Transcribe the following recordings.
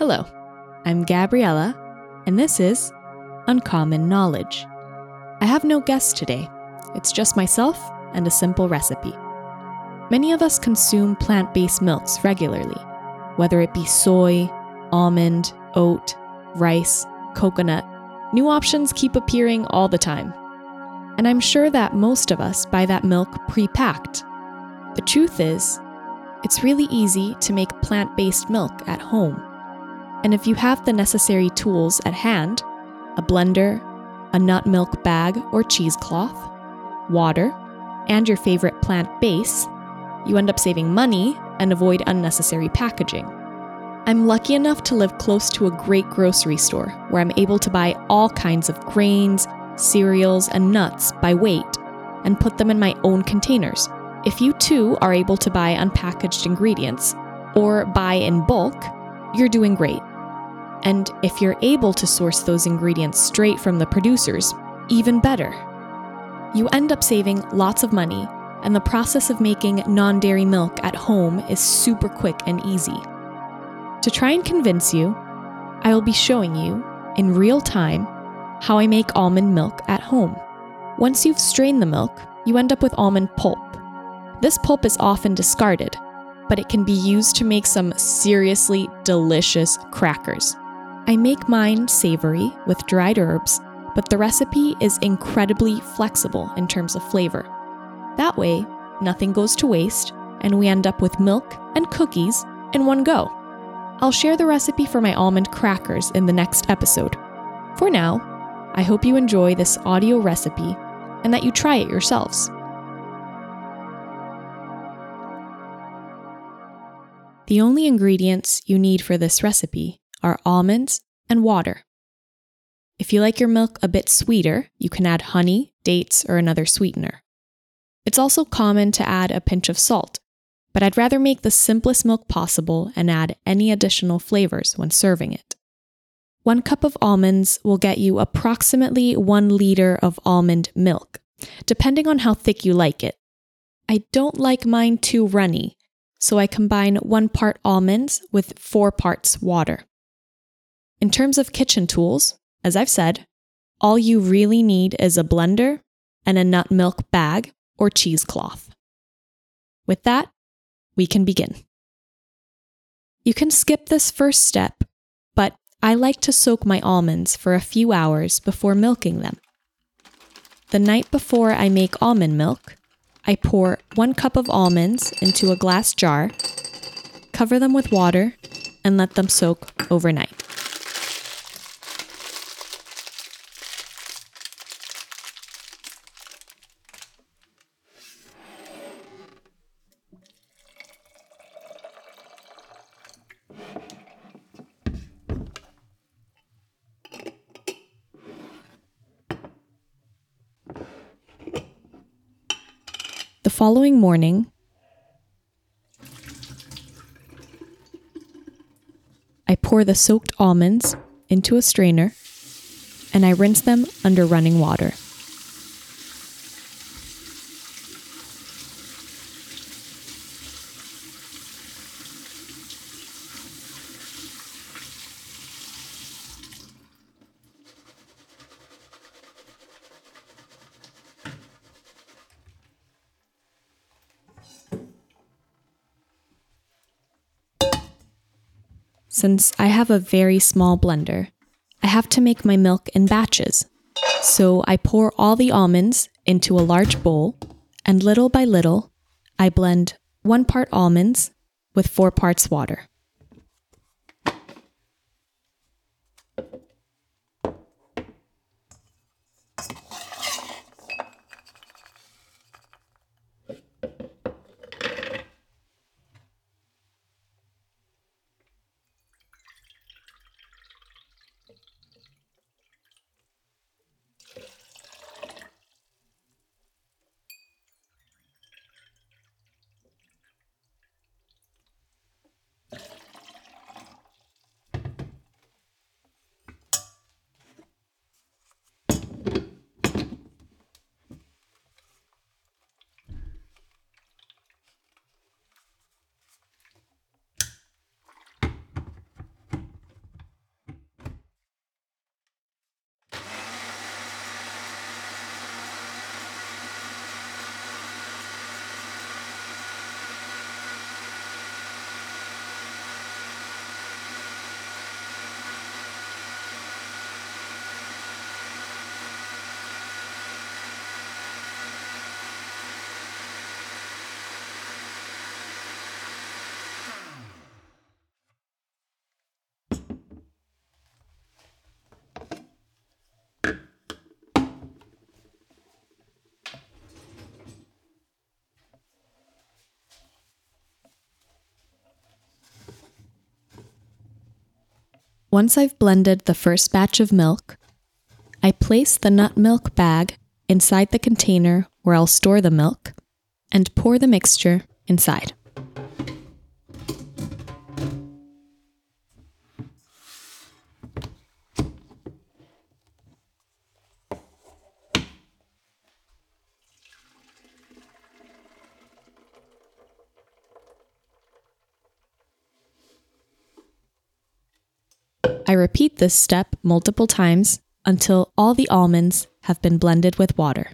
Hello, I'm Gabriella, and this is Uncommon Knowledge. I have no guest today, it's just myself and a simple recipe. Many of us consume plant based milks regularly, whether it be soy, almond, oat, rice, coconut. New options keep appearing all the time. And I'm sure that most of us buy that milk pre packed. The truth is, it's really easy to make plant based milk at home. And if you have the necessary tools at hand a blender, a nut milk bag or cheesecloth, water, and your favorite plant base, you end up saving money and avoid unnecessary packaging. I'm lucky enough to live close to a great grocery store where I'm able to buy all kinds of grains, cereals, and nuts by weight and put them in my own containers. If you too are able to buy unpackaged ingredients or buy in bulk, you're doing great. And if you're able to source those ingredients straight from the producers, even better. You end up saving lots of money, and the process of making non dairy milk at home is super quick and easy. To try and convince you, I will be showing you, in real time, how I make almond milk at home. Once you've strained the milk, you end up with almond pulp. This pulp is often discarded, but it can be used to make some seriously delicious crackers. I make mine savory with dried herbs, but the recipe is incredibly flexible in terms of flavor. That way, nothing goes to waste, and we end up with milk and cookies in one go. I'll share the recipe for my almond crackers in the next episode. For now, I hope you enjoy this audio recipe and that you try it yourselves. The only ingredients you need for this recipe are almonds and water. If you like your milk a bit sweeter, you can add honey, dates, or another sweetener. It's also common to add a pinch of salt, but I'd rather make the simplest milk possible and add any additional flavors when serving it. One cup of almonds will get you approximately one liter of almond milk, depending on how thick you like it. I don't like mine too runny, so I combine one part almonds with four parts water. In terms of kitchen tools, as I've said, all you really need is a blender and a nut milk bag or cheesecloth. With that, we can begin. You can skip this first step, but I like to soak my almonds for a few hours before milking them. The night before I make almond milk, I pour one cup of almonds into a glass jar, cover them with water, and let them soak overnight. The following morning, I pour the soaked almonds into a strainer and I rinse them under running water. Since I have a very small blender, I have to make my milk in batches. So I pour all the almonds into a large bowl, and little by little, I blend one part almonds with four parts water. Once I've blended the first batch of milk, I place the nut milk bag inside the container where I'll store the milk and pour the mixture inside. Repeat this step multiple times until all the almonds have been blended with water.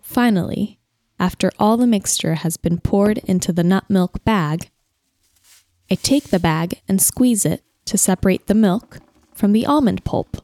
Finally, after all the mixture has been poured into the nut milk bag, I take the bag and squeeze it to separate the milk from the almond pulp.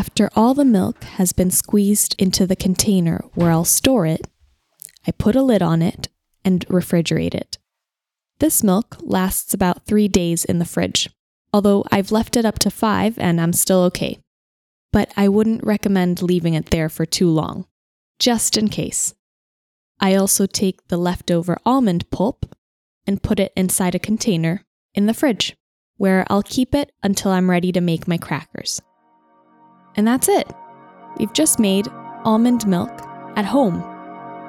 After all the milk has been squeezed into the container where I'll store it, I put a lid on it and refrigerate it. This milk lasts about three days in the fridge, although I've left it up to five and I'm still okay. But I wouldn't recommend leaving it there for too long, just in case. I also take the leftover almond pulp and put it inside a container in the fridge, where I'll keep it until I'm ready to make my crackers. And that's it. We've just made almond milk at home.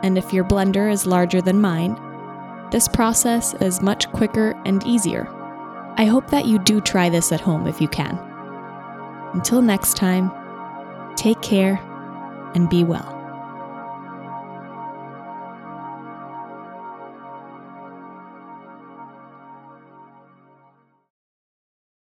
And if your blender is larger than mine, this process is much quicker and easier. I hope that you do try this at home if you can. Until next time, take care and be well.